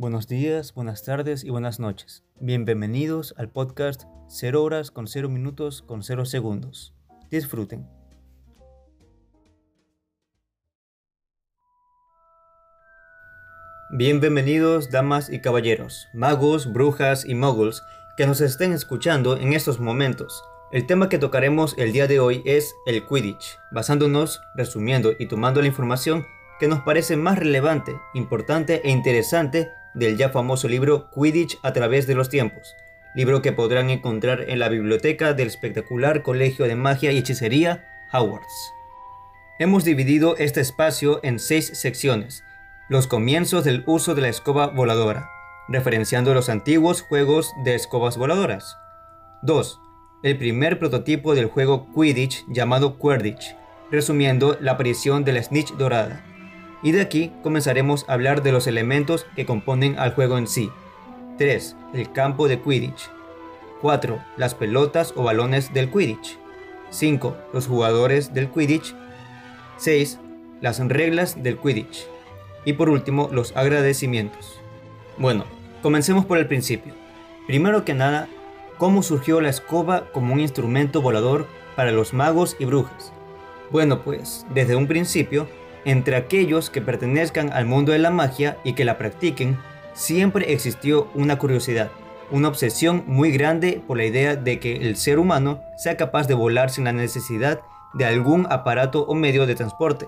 Buenos días, buenas tardes y buenas noches. Bienvenidos al podcast 0 horas con 0 minutos con 0 segundos. Disfruten. Bienvenidos damas y caballeros, magos, brujas y moguls que nos estén escuchando en estos momentos. El tema que tocaremos el día de hoy es el Quidditch, basándonos, resumiendo y tomando la información que nos parece más relevante, importante e interesante del ya famoso libro Quidditch a través de los tiempos, libro que podrán encontrar en la biblioteca del espectacular Colegio de Magia y Hechicería Howards. Hemos dividido este espacio en seis secciones, los comienzos del uso de la escoba voladora, referenciando los antiguos juegos de escobas voladoras. 2. El primer prototipo del juego Quidditch llamado Quidditch, resumiendo la aparición de la snitch dorada y de aquí comenzaremos a hablar de los elementos que componen al juego en sí. 3. El campo de Quidditch. 4. Las pelotas o balones del Quidditch. 5. Los jugadores del Quidditch. 6. Las reglas del Quidditch. Y por último, los agradecimientos. Bueno, comencemos por el principio. Primero que nada, ¿cómo surgió la escoba como un instrumento volador para los magos y brujas? Bueno, pues desde un principio entre aquellos que pertenezcan al mundo de la magia y que la practiquen, siempre existió una curiosidad, una obsesión muy grande por la idea de que el ser humano sea capaz de volar sin la necesidad de algún aparato o medio de transporte,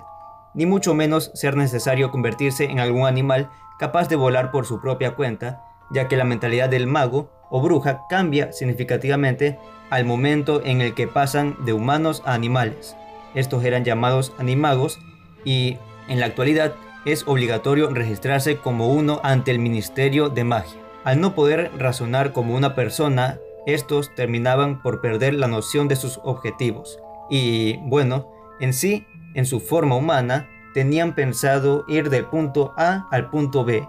ni mucho menos ser necesario convertirse en algún animal capaz de volar por su propia cuenta, ya que la mentalidad del mago o bruja cambia significativamente al momento en el que pasan de humanos a animales. Estos eran llamados animagos y en la actualidad es obligatorio registrarse como uno ante el Ministerio de Magia. Al no poder razonar como una persona, estos terminaban por perder la noción de sus objetivos. Y bueno, en sí, en su forma humana, tenían pensado ir del punto A al punto B,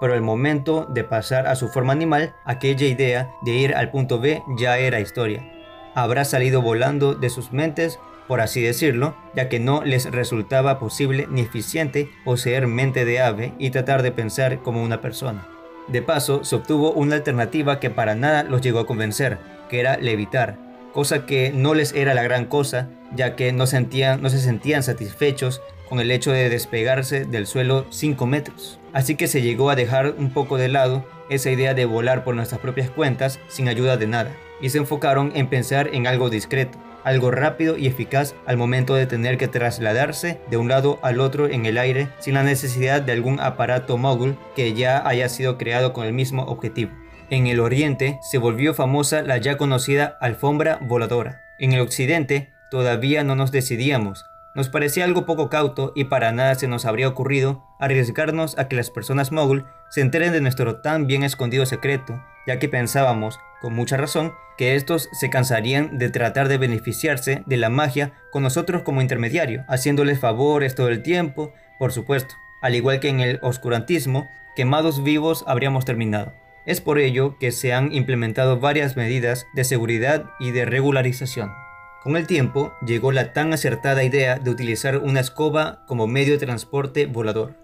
pero el momento de pasar a su forma animal, aquella idea de ir al punto B ya era historia. Habrá salido volando de sus mentes por así decirlo, ya que no les resultaba posible ni eficiente poseer mente de ave y tratar de pensar como una persona. De paso, se obtuvo una alternativa que para nada los llegó a convencer, que era levitar, cosa que no les era la gran cosa, ya que no, sentían, no se sentían satisfechos con el hecho de despegarse del suelo 5 metros. Así que se llegó a dejar un poco de lado esa idea de volar por nuestras propias cuentas sin ayuda de nada, y se enfocaron en pensar en algo discreto, algo rápido y eficaz al momento de tener que trasladarse de un lado al otro en el aire sin la necesidad de algún aparato mogul que ya haya sido creado con el mismo objetivo. En el oriente se volvió famosa la ya conocida alfombra voladora. En el occidente todavía no nos decidíamos, nos parecía algo poco cauto y para nada se nos habría ocurrido arriesgarnos a que las personas mogul se enteren de nuestro tan bien escondido secreto, ya que pensábamos, con mucha razón, que estos se cansarían de tratar de beneficiarse de la magia con nosotros como intermediario, haciéndoles favores todo el tiempo, por supuesto, al igual que en el oscurantismo, quemados vivos habríamos terminado. Es por ello que se han implementado varias medidas de seguridad y de regularización. Con el tiempo llegó la tan acertada idea de utilizar una escoba como medio de transporte volador,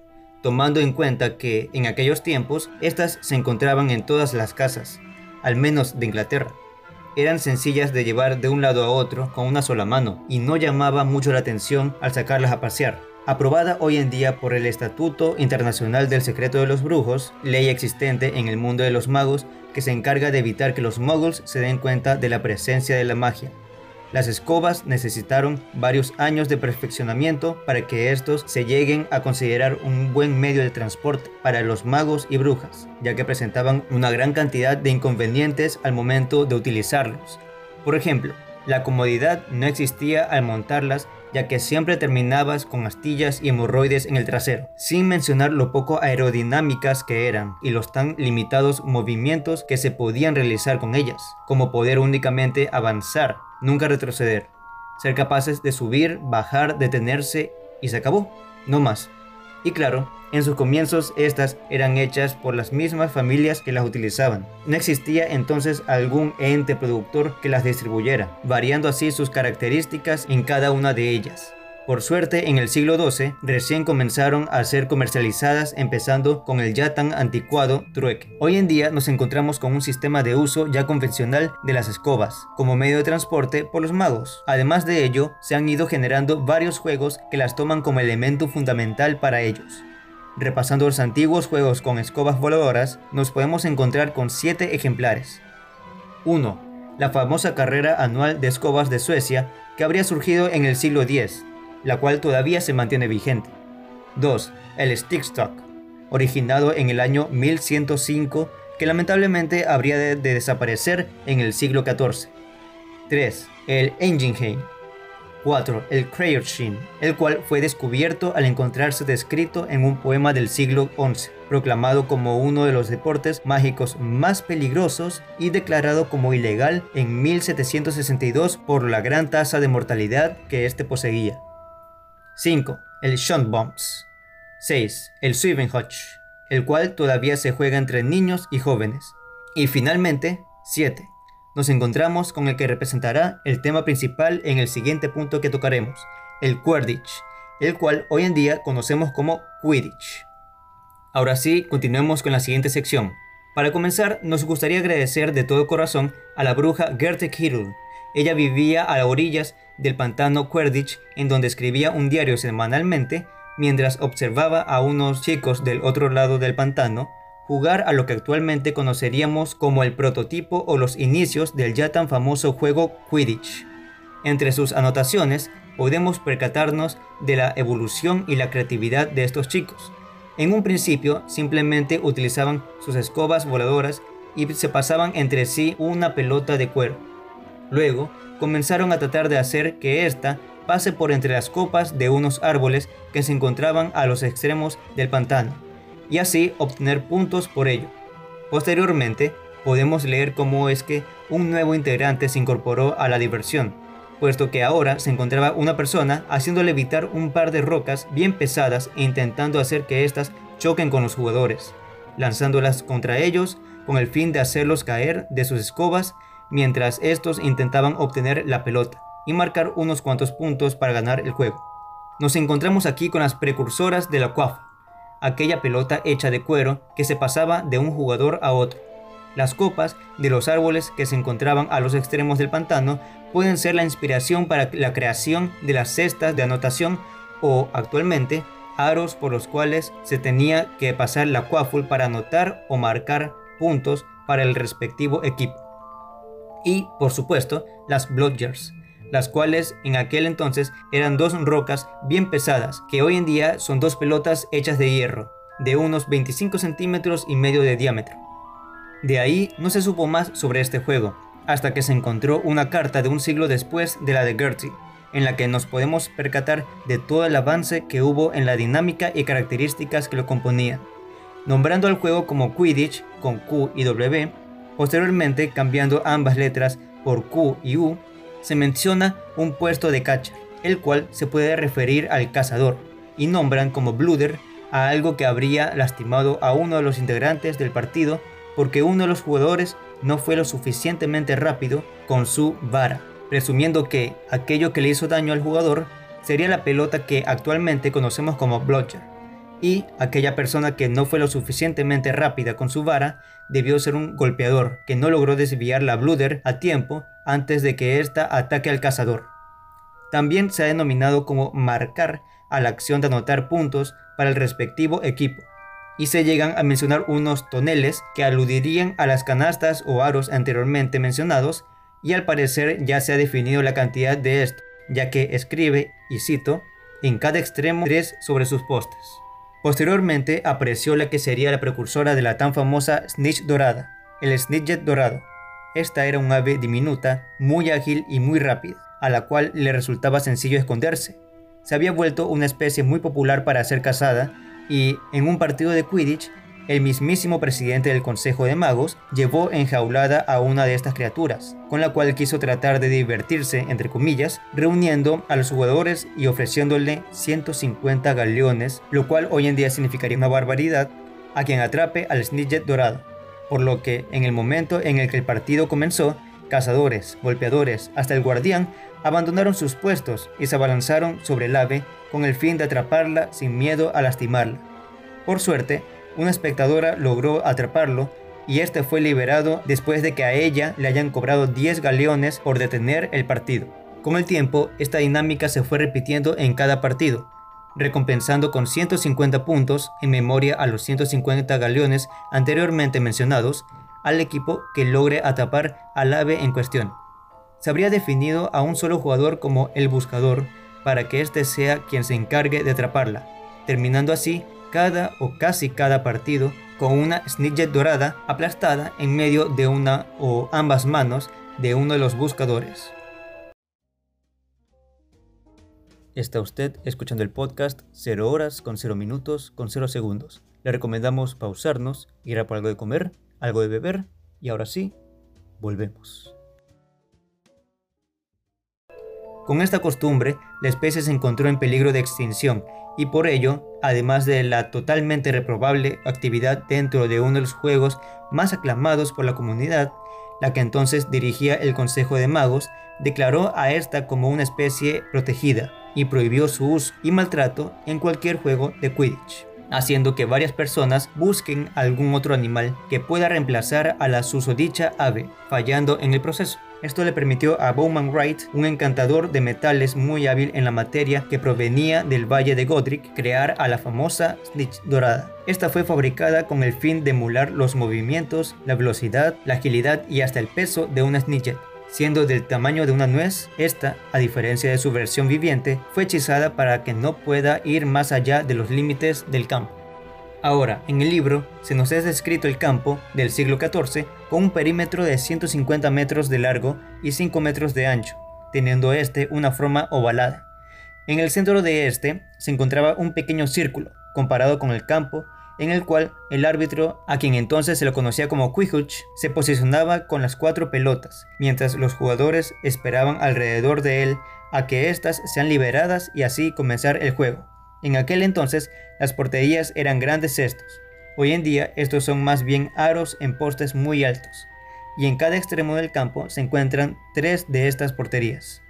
tomando en cuenta que en aquellos tiempos estas se encontraban en todas las casas, al menos de Inglaterra. Eran sencillas de llevar de un lado a otro con una sola mano y no llamaba mucho la atención al sacarlas a pasear. Aprobada hoy en día por el Estatuto Internacional del Secreto de los Brujos, ley existente en el mundo de los magos que se encarga de evitar que los muggles se den cuenta de la presencia de la magia las escobas necesitaron varios años de perfeccionamiento para que estos se lleguen a considerar un buen medio de transporte para los magos y brujas, ya que presentaban una gran cantidad de inconvenientes al momento de utilizarlos. Por ejemplo, la comodidad no existía al montarlas ya que siempre terminabas con astillas y hemorroides en el trasero, sin mencionar lo poco aerodinámicas que eran y los tan limitados movimientos que se podían realizar con ellas, como poder únicamente avanzar nunca retroceder, ser capaces de subir, bajar, detenerse y se acabó, no más. Y claro, en sus comienzos estas eran hechas por las mismas familias que las utilizaban. No existía entonces algún ente productor que las distribuyera, variando así sus características en cada una de ellas. Por suerte, en el siglo XII recién comenzaron a ser comercializadas empezando con el ya tan anticuado trueque. Hoy en día nos encontramos con un sistema de uso ya convencional de las escobas como medio de transporte por los magos. Además de ello, se han ido generando varios juegos que las toman como elemento fundamental para ellos. Repasando los antiguos juegos con escobas voladoras, nos podemos encontrar con 7 ejemplares. 1. La famosa carrera anual de escobas de Suecia que habría surgido en el siglo X, la cual todavía se mantiene vigente. 2. El Stickstock, originado en el año 1105, que lamentablemente habría de, desaparecer en el siglo XIV. 3. El Enginheim. 4. El Crayorshin, el cual fue descubierto al encontrarse descrito en un poema del siglo XI, proclamado como uno de los deportes mágicos más peligrosos y declarado como ilegal en 1762 por la gran tasa de mortalidad que éste poseía. 5. El Bombs 6. El Swivenhotch, el cual todavía se juega entre niños y jóvenes. Y finalmente, 7. Nos encontramos con el que representará el tema principal en el siguiente punto que tocaremos, el Quidditch, el cual hoy en día conocemos como Quidditch. Ahora sí, continuemos con la siguiente sección. Para comenzar, nos gustaría agradecer de todo corazón a la bruja Gertrude Kittle. Ella vivía a las orillas del pantano Quidditch, en donde escribía un diario semanalmente mientras observaba a unos chicos del otro lado del pantano jugar a lo que actualmente conoceríamos como el prototipo o los inicios del ya tan famoso juego Quidditch. Entre sus anotaciones podemos percatarnos de la evolución y la creatividad de estos chicos. En un principio simplemente utilizaban sus escobas voladoras y se pasaban entre sí una pelota de cuero. Luego comenzaron a tratar de hacer que ésta pase por entre las copas de unos árboles que se encontraban a los extremos del pantano, y así obtener puntos por ello. Posteriormente, podemos leer cómo es que un nuevo integrante se incorporó a la diversión, puesto que ahora se encontraba una persona haciéndole evitar un par de rocas bien pesadas e intentando hacer que éstas choquen con los jugadores, lanzándolas contra ellos con el fin de hacerlos caer de sus escobas mientras estos intentaban obtener la pelota y marcar unos cuantos puntos para ganar el juego. Nos encontramos aquí con las precursoras de la cuafa, aquella pelota hecha de cuero que se pasaba de un jugador a otro. Las copas de los árboles que se encontraban a los extremos del pantano pueden ser la inspiración para la creación de las cestas de anotación o, actualmente, aros por los cuales se tenía que pasar la quaffle para anotar o marcar puntos para el respectivo equipo y, por supuesto, las Blodgers, las cuales en aquel entonces eran dos rocas bien pesadas, que hoy en día son dos pelotas hechas de hierro, de unos 25 centímetros y medio de diámetro. De ahí no se supo más sobre este juego, hasta que se encontró una carta de un siglo después de la de Gertie, en la que nos podemos percatar de todo el avance que hubo en la dinámica y características que lo componían, nombrando al juego como Quidditch con Q y W Posteriormente, cambiando ambas letras por Q y U, se menciona un puesto de catcher, el cual se puede referir al cazador, y nombran como Blooder a algo que habría lastimado a uno de los integrantes del partido porque uno de los jugadores no fue lo suficientemente rápido con su vara, presumiendo que aquello que le hizo daño al jugador sería la pelota que actualmente conocemos como bludger y aquella persona que no fue lo suficientemente rápida con su vara debió ser un golpeador que no logró desviar la Blooder a tiempo antes de que ésta ataque al cazador. También se ha denominado como marcar a la acción de anotar puntos para el respectivo equipo, y se llegan a mencionar unos toneles que aludirían a las canastas o aros anteriormente mencionados, y al parecer ya se ha definido la cantidad de esto, ya que escribe, y cito, en cada extremo tres sobre sus postes. Posteriormente apareció la que sería la precursora de la tan famosa snitch dorada, el snitchet dorado. Esta era un ave diminuta, muy ágil y muy rápida, a la cual le resultaba sencillo esconderse. Se había vuelto una especie muy popular para ser cazada y en un partido de Quidditch el mismísimo presidente del Consejo de Magos llevó enjaulada a una de estas criaturas, con la cual quiso tratar de divertirse, entre comillas, reuniendo a los jugadores y ofreciéndole 150 galeones, lo cual hoy en día significaría una barbaridad, a quien atrape al Snidget dorado. Por lo que, en el momento en el que el partido comenzó, cazadores, golpeadores, hasta el guardián abandonaron sus puestos y se abalanzaron sobre el ave con el fin de atraparla sin miedo a lastimarla. Por suerte, una espectadora logró atraparlo y este fue liberado después de que a ella le hayan cobrado 10 galeones por detener el partido. Con el tiempo, esta dinámica se fue repitiendo en cada partido, recompensando con 150 puntos en memoria a los 150 galeones anteriormente mencionados al equipo que logre atrapar al ave en cuestión. Se habría definido a un solo jugador como el buscador para que éste sea quien se encargue de atraparla, terminando así cada o casi cada partido con una snidget dorada aplastada en medio de una o ambas manos de uno de los buscadores. Está usted escuchando el podcast 0 horas con 0 minutos con 0 segundos. Le recomendamos pausarnos, ir a por algo de comer, algo de beber y ahora sí, volvemos. Con esta costumbre, la especie se encontró en peligro de extinción y por ello, además de la totalmente reprobable actividad dentro de uno de los juegos más aclamados por la comunidad, la que entonces dirigía el Consejo de Magos, declaró a esta como una especie protegida y prohibió su uso y maltrato en cualquier juego de Quidditch haciendo que varias personas busquen algún otro animal que pueda reemplazar a la susodicha ave, fallando en el proceso. Esto le permitió a Bowman Wright, un encantador de metales muy hábil en la materia que provenía del Valle de Godric, crear a la famosa Snitch dorada. Esta fue fabricada con el fin de emular los movimientos, la velocidad, la agilidad y hasta el peso de una Snitchet siendo del tamaño de una nuez, esta, a diferencia de su versión viviente, fue hechizada para que no pueda ir más allá de los límites del campo. Ahora, en el libro se nos es descrito el campo del siglo XIV con un perímetro de 150 metros de largo y 5 metros de ancho, teniendo este una forma ovalada. En el centro de este se encontraba un pequeño círculo, comparado con el campo, en el cual el árbitro, a quien entonces se lo conocía como Quihuch, se posicionaba con las cuatro pelotas, mientras los jugadores esperaban alrededor de él a que éstas sean liberadas y así comenzar el juego. En aquel entonces las porterías eran grandes cestos. Hoy en día estos son más bien aros en postes muy altos, y en cada extremo del campo se encuentran tres de estas porterías.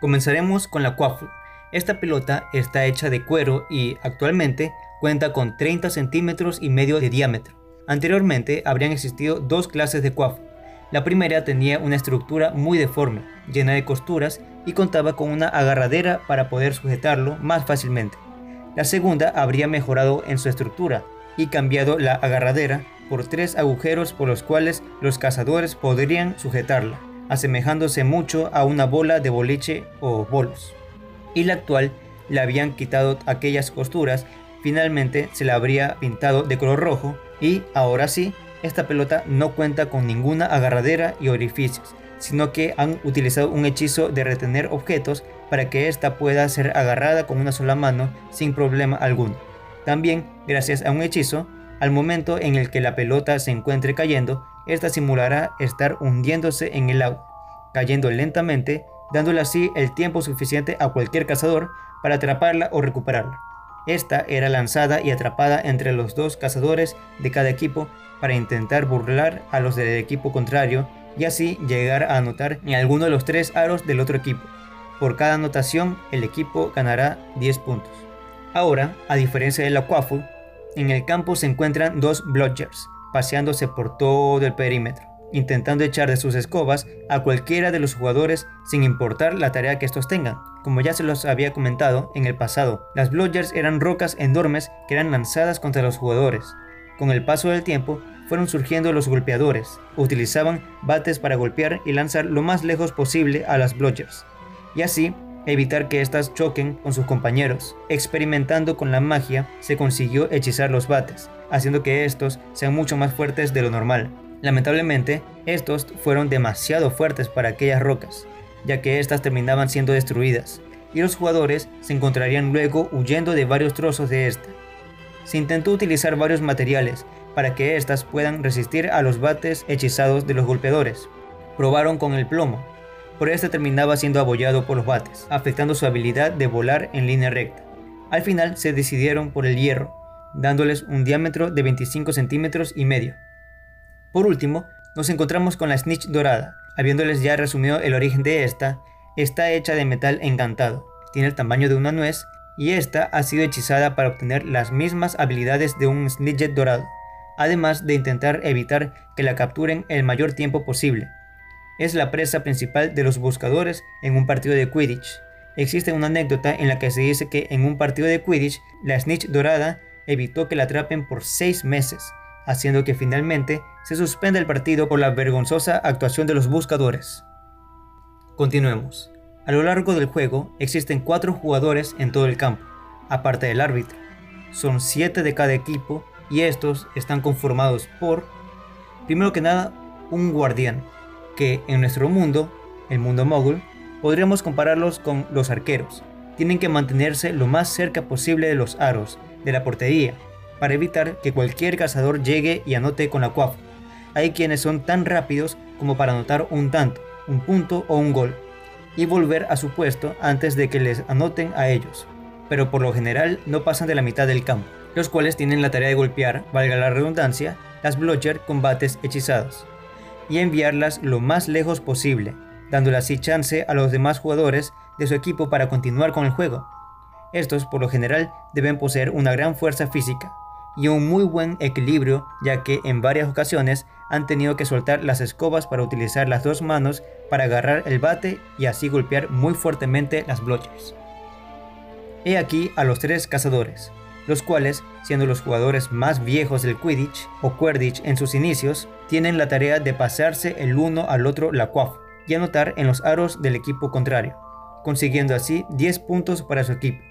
Comenzaremos con la quaffle. Esta pelota está hecha de cuero y actualmente cuenta con 30 centímetros y medio de diámetro. Anteriormente habrían existido dos clases de cuafo. La primera tenía una estructura muy deforme, llena de costuras y contaba con una agarradera para poder sujetarlo más fácilmente. La segunda habría mejorado en su estructura y cambiado la agarradera por tres agujeros por los cuales los cazadores podrían sujetarla, asemejándose mucho a una bola de boliche o bolos. Y la actual le habían quitado aquellas costuras Finalmente se la habría pintado de color rojo y ahora sí, esta pelota no cuenta con ninguna agarradera y orificios, sino que han utilizado un hechizo de retener objetos para que ésta pueda ser agarrada con una sola mano sin problema alguno. También, gracias a un hechizo, al momento en el que la pelota se encuentre cayendo, esta simulará estar hundiéndose en el agua, cayendo lentamente, dándole así el tiempo suficiente a cualquier cazador para atraparla o recuperarla. Esta era lanzada y atrapada entre los dos cazadores de cada equipo para intentar burlar a los del equipo contrario y así llegar a anotar en alguno de los tres aros del otro equipo. Por cada anotación, el equipo ganará 10 puntos. Ahora, a diferencia de la Quaffle, en el campo se encuentran dos Blodgers, paseándose por todo el perímetro, intentando echar de sus escobas a cualquiera de los jugadores sin importar la tarea que estos tengan, como ya se los había comentado en el pasado, las bludgers eran rocas enormes que eran lanzadas contra los jugadores. Con el paso del tiempo, fueron surgiendo los golpeadores. Utilizaban bates para golpear y lanzar lo más lejos posible a las bludgers. Y así, evitar que éstas choquen con sus compañeros. Experimentando con la magia, se consiguió hechizar los bates, haciendo que estos sean mucho más fuertes de lo normal. Lamentablemente, estos fueron demasiado fuertes para aquellas rocas, ya que éstas terminaban siendo destruidas, y los jugadores se encontrarían luego huyendo de varios trozos de esta. Se intentó utilizar varios materiales para que éstas puedan resistir a los bates hechizados de los golpeadores. Probaron con el plomo, pero este terminaba siendo abollado por los bates, afectando su habilidad de volar en línea recta. Al final se decidieron por el hierro, dándoles un diámetro de 25 centímetros y medio. Por último, nos encontramos con la snitch dorada, Habiéndoles ya resumido el origen de esta, está hecha de metal encantado, tiene el tamaño de una nuez y esta ha sido hechizada para obtener las mismas habilidades de un Snidget dorado, además de intentar evitar que la capturen el mayor tiempo posible. Es la presa principal de los buscadores en un partido de Quidditch. Existe una anécdota en la que se dice que en un partido de Quidditch la Snitch dorada evitó que la atrapen por seis meses, haciendo que finalmente se suspenda el partido por la vergonzosa actuación de los buscadores. Continuemos. A lo largo del juego existen cuatro jugadores en todo el campo, aparte del árbitro. Son siete de cada equipo y estos están conformados por, primero que nada, un guardián, que en nuestro mundo, el mundo mogul, podríamos compararlos con los arqueros. Tienen que mantenerse lo más cerca posible de los aros, de la portería, para evitar que cualquier cazador llegue y anote con la cuafa. Hay quienes son tan rápidos como para anotar un tanto, un punto o un gol y volver a su puesto antes de que les anoten a ellos, pero por lo general no pasan de la mitad del campo, los cuales tienen la tarea de golpear, valga la redundancia, las blotcher combates hechizados y enviarlas lo más lejos posible, dándole así chance a los demás jugadores de su equipo para continuar con el juego. Estos por lo general deben poseer una gran fuerza física y un muy buen equilibrio ya que en varias ocasiones han tenido que soltar las escobas para utilizar las dos manos para agarrar el bate y así golpear muy fuertemente las blochers. He aquí a los tres cazadores, los cuales, siendo los jugadores más viejos del Quidditch o Quidditch en sus inicios, tienen la tarea de pasarse el uno al otro la cuaf y anotar en los aros del equipo contrario, consiguiendo así 10 puntos para su equipo.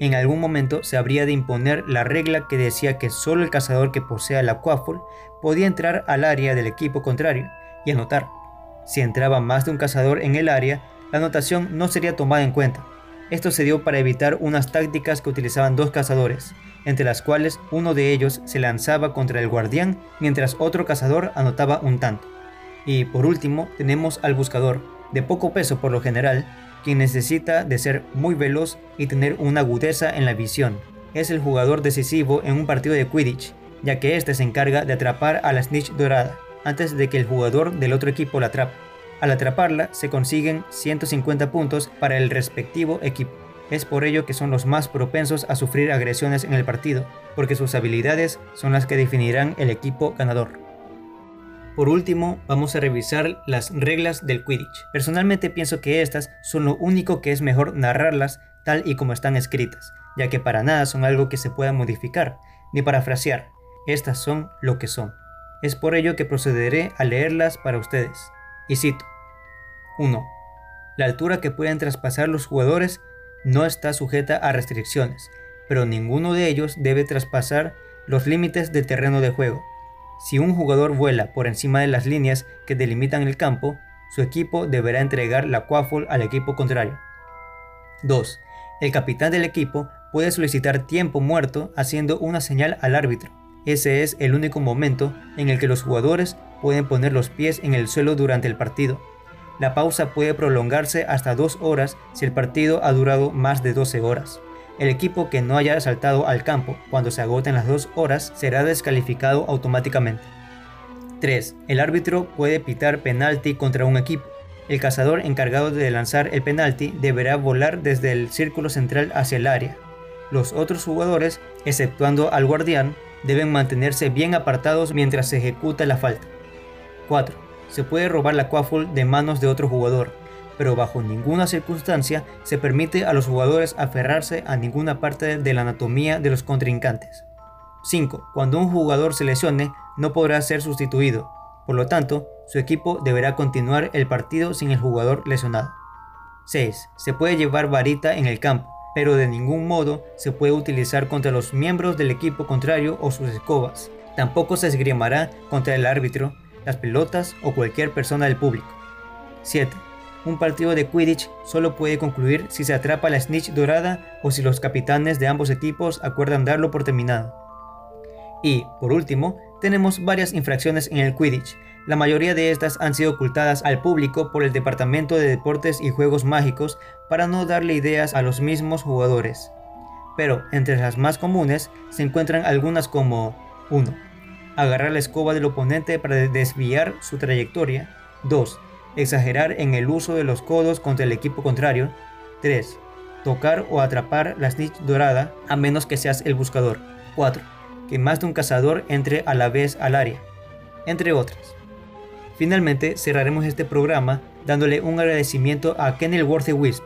En algún momento se habría de imponer la regla que decía que solo el cazador que posea la Quaffle podía entrar al área del equipo contrario y anotar. Si entraba más de un cazador en el área, la anotación no sería tomada en cuenta. Esto se dio para evitar unas tácticas que utilizaban dos cazadores, entre las cuales uno de ellos se lanzaba contra el guardián mientras otro cazador anotaba un tanto. Y por último tenemos al buscador, de poco peso por lo general, quien necesita de ser muy veloz y tener una agudeza en la visión. Es el jugador decisivo en un partido de Quidditch, ya que este se encarga de atrapar a la snitch dorada antes de que el jugador del otro equipo la atrape. Al atraparla se consiguen 150 puntos para el respectivo equipo. Es por ello que son los más propensos a sufrir agresiones en el partido, porque sus habilidades son las que definirán el equipo ganador. Por último, vamos a revisar las reglas del Quidditch. Personalmente pienso que estas son lo único que es mejor narrarlas tal y como están escritas, ya que para nada son algo que se pueda modificar, ni parafrasear. Estas son lo que son. Es por ello que procederé a leerlas para ustedes. Y cito. 1. La altura que pueden traspasar los jugadores no está sujeta a restricciones, pero ninguno de ellos debe traspasar los límites del terreno de juego. Si un jugador vuela por encima de las líneas que delimitan el campo, su equipo deberá entregar la quaffle al equipo contrario. 2. El capitán del equipo puede solicitar tiempo muerto haciendo una señal al árbitro. Ese es el único momento en el que los jugadores pueden poner los pies en el suelo durante el partido. La pausa puede prolongarse hasta 2 horas si el partido ha durado más de 12 horas. El equipo que no haya saltado al campo cuando se agoten las dos horas será descalificado automáticamente. 3. El árbitro puede pitar penalti contra un equipo. El cazador encargado de lanzar el penalti deberá volar desde el círculo central hacia el área. Los otros jugadores, exceptuando al guardián, deben mantenerse bien apartados mientras se ejecuta la falta. 4. Se puede robar la quaffle de manos de otro jugador, pero bajo ninguna circunstancia se permite a los jugadores aferrarse a ninguna parte de la anatomía de los contrincantes. 5. Cuando un jugador se lesione, no podrá ser sustituido, por lo tanto, su equipo deberá continuar el partido sin el jugador lesionado. 6. Se puede llevar varita en el campo, pero de ningún modo se puede utilizar contra los miembros del equipo contrario o sus escobas. Tampoco se esgrimará contra el árbitro, las pelotas o cualquier persona del público. 7 un partido de Quidditch solo puede concluir si se atrapa la snitch dorada o si los capitanes de ambos equipos acuerdan darlo por terminado. Y, por último, tenemos varias infracciones en el Quidditch. La mayoría de estas han sido ocultadas al público por el Departamento de Deportes y Juegos Mágicos para no darle ideas a los mismos jugadores. Pero entre las más comunes se encuentran algunas como 1. Agarrar la escoba del oponente para desviar su trayectoria. 2 Exagerar en el uso de los codos contra el equipo contrario. 3. Tocar o atrapar la snitch dorada a menos que seas el buscador. 4. Que más de un cazador entre a la vez al área. Entre otras. Finalmente cerraremos este programa dándole un agradecimiento a Kenneth Worthy Wisp,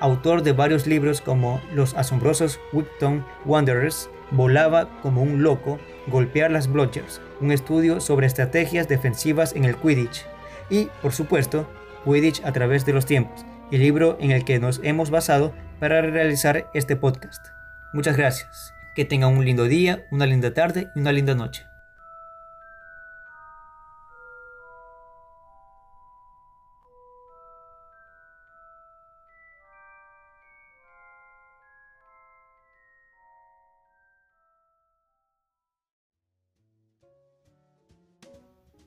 autor de varios libros como Los asombrosos Wigton Wanderers, Volaba como un loco, Golpear las Blodgers, un estudio sobre estrategias defensivas en el Quidditch, y, por supuesto, Quidditch a través de los tiempos, el libro en el que nos hemos basado para realizar este podcast. Muchas gracias. Que tengan un lindo día, una linda tarde y una linda noche.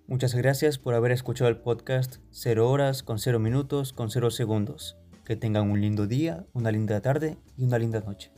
Muchas gracias por haber escuchado el podcast 0 horas con 0 minutos con 0 segundos. Que tengan un lindo día, una linda tarde y una linda noche.